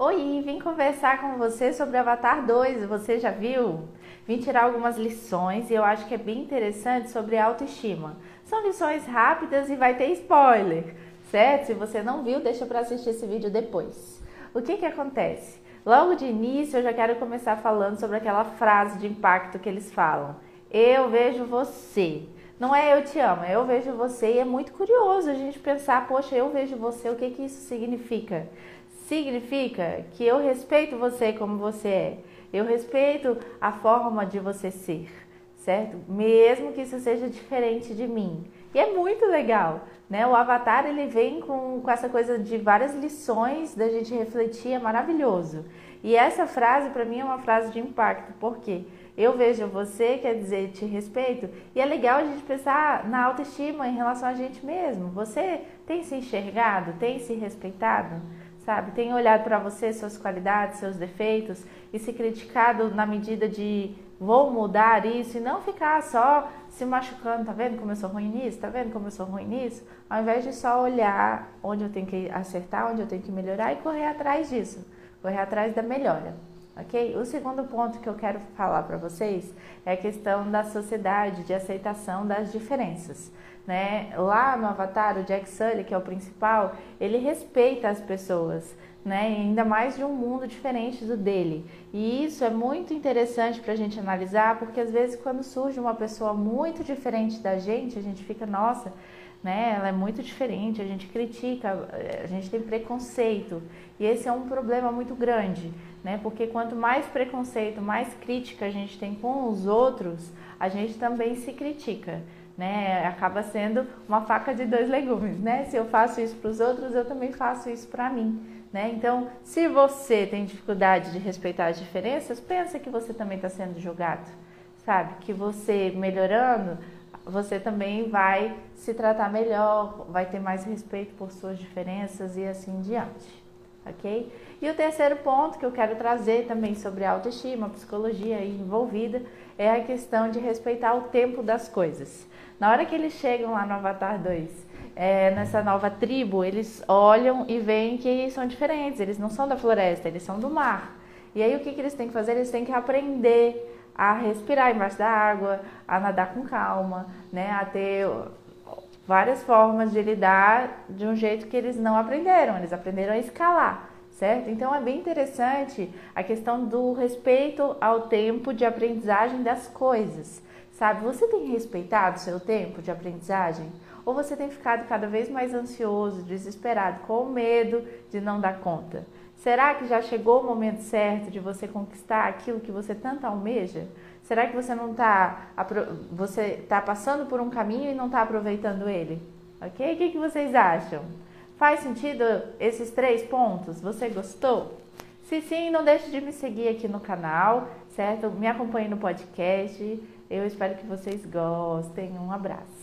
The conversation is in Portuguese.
Oi, vim conversar com você sobre Avatar 2, você já viu? Vim tirar algumas lições e eu acho que é bem interessante sobre autoestima. São lições rápidas e vai ter spoiler, certo? Se você não viu, deixa para assistir esse vídeo depois. O que que acontece? Logo de início eu já quero começar falando sobre aquela frase de impacto que eles falam. Eu vejo você. Não é eu te amo, é eu vejo você e é muito curioso a gente pensar, poxa, eu vejo você, o que que isso significa? Significa que eu respeito você como você é. Eu respeito a forma de você ser, certo? Mesmo que isso seja diferente de mim. E é muito legal, né? O Avatar ele vem com, com essa coisa de várias lições da gente refletir, é maravilhoso. E essa frase para mim é uma frase de impacto, porque eu vejo você, quer dizer, te respeito, e é legal a gente pensar na autoestima em relação a gente mesmo. Você tem se enxergado, tem se respeitado? Sabe? Tem olhado para você, suas qualidades, seus defeitos e se criticado na medida de vou mudar isso e não ficar só se machucando, tá vendo como eu sou ruim nisso? Tá vendo como eu sou ruim nisso? Ao invés de só olhar onde eu tenho que acertar, onde eu tenho que melhorar e correr atrás disso, correr atrás da melhora. Ok? O segundo ponto que eu quero falar para vocês é a questão da sociedade, de aceitação das diferenças. Né? Lá no Avatar, o Jack Sully, que é o principal, ele respeita as pessoas, né? ainda mais de um mundo diferente do dele. E isso é muito interessante para a gente analisar, porque às vezes quando surge uma pessoa muito diferente da gente, a gente fica, nossa, né? Ela é muito diferente, a gente critica, a gente tem preconceito. E esse é um problema muito grande, né? Porque quanto mais preconceito, mais crítica a gente tem com os outros, a gente também se critica. Né? Acaba sendo uma faca de dois legumes, né? Se eu faço isso para os outros, eu também faço isso para mim, né? Então, se você tem dificuldade de respeitar as diferenças, pensa que você também está sendo julgado, sabe? Que você melhorando, você também vai se tratar melhor, vai ter mais respeito por suas diferenças e assim diante ok? E o terceiro ponto que eu quero trazer também sobre autoestima, psicologia envolvida, é a questão de respeitar o tempo das coisas. Na hora que eles chegam lá no Avatar 2, é, nessa nova tribo, eles olham e veem que são diferentes, eles não são da floresta, eles são do mar. E aí o que, que eles têm que fazer? Eles têm que aprender a respirar embaixo da água, a nadar com calma, né? a ter várias formas de lidar de um jeito que eles não aprenderam, eles aprenderam a escalar, certo? Então é bem interessante a questão do respeito ao tempo de aprendizagem das coisas, sabe? Você tem respeitado o seu tempo de aprendizagem? Ou você tem ficado cada vez mais ansioso, desesperado, com medo de não dar conta? Será que já chegou o momento certo de você conquistar aquilo que você tanto almeja? Será que você não está você está passando por um caminho e não está aproveitando ele? Ok? O que, que vocês acham? Faz sentido esses três pontos? Você gostou? Se sim, não deixe de me seguir aqui no canal, certo? Me acompanhe no podcast. Eu espero que vocês gostem. Um abraço.